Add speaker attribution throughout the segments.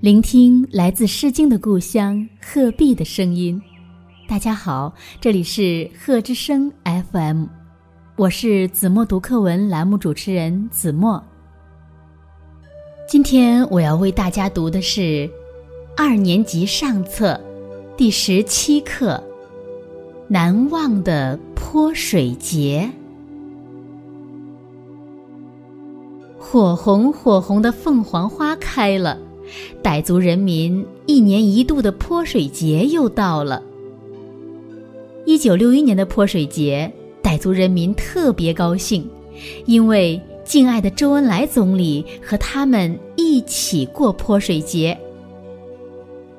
Speaker 1: 聆听来自《诗经》的故乡鹤壁的声音。大家好，这里是鹤之声 FM，我是子墨读课文栏目主持人子墨。今天我要为大家读的是二年级上册第十七课《难忘的泼水节》。火红火红的凤凰花开了，傣族人民一年一度的泼水节又到了。一九六一年的泼水节，傣族人民特别高兴，因为。敬爱的周恩来总理和他们一起过泼水节。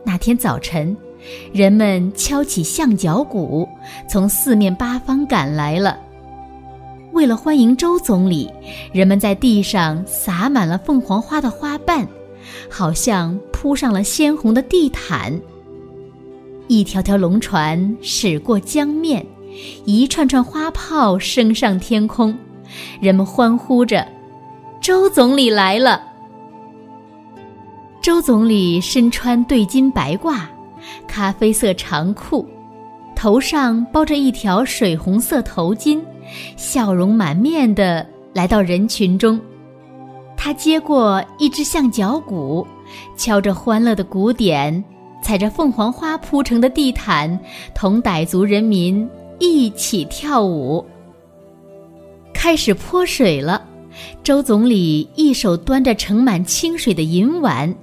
Speaker 1: 那天早晨，人们敲起象脚鼓，从四面八方赶来了。为了欢迎周总理，人们在地上撒满了凤凰花的花瓣，好像铺上了鲜红的地毯。一条条龙船驶过江面，一串串花炮升上天空。人们欢呼着：“周总理来了！”周总理身穿对襟白褂、咖啡色长裤，头上包着一条水红色头巾，笑容满面地来到人群中。他接过一只象脚鼓，敲着欢乐的鼓点，踩着凤凰花铺成的地毯，同傣族人民一起跳舞。开始泼水了，周总理一手端着盛满清水的银碗，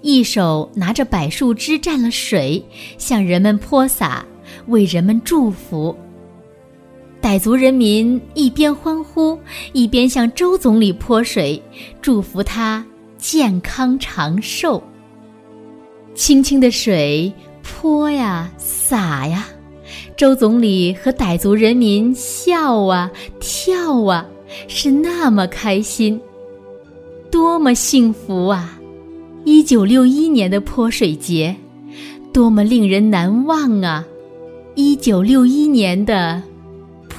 Speaker 1: 一手拿着柏树枝蘸了水，向人们泼洒，为人们祝福。傣族人民一边欢呼，一边向周总理泼水，祝福他健康长寿。清清的水泼呀，洒呀。周总理和傣族人民笑啊跳啊，是那么开心，多么幸福啊！一九六一年的泼水节，多么令人难忘啊！一九六一年的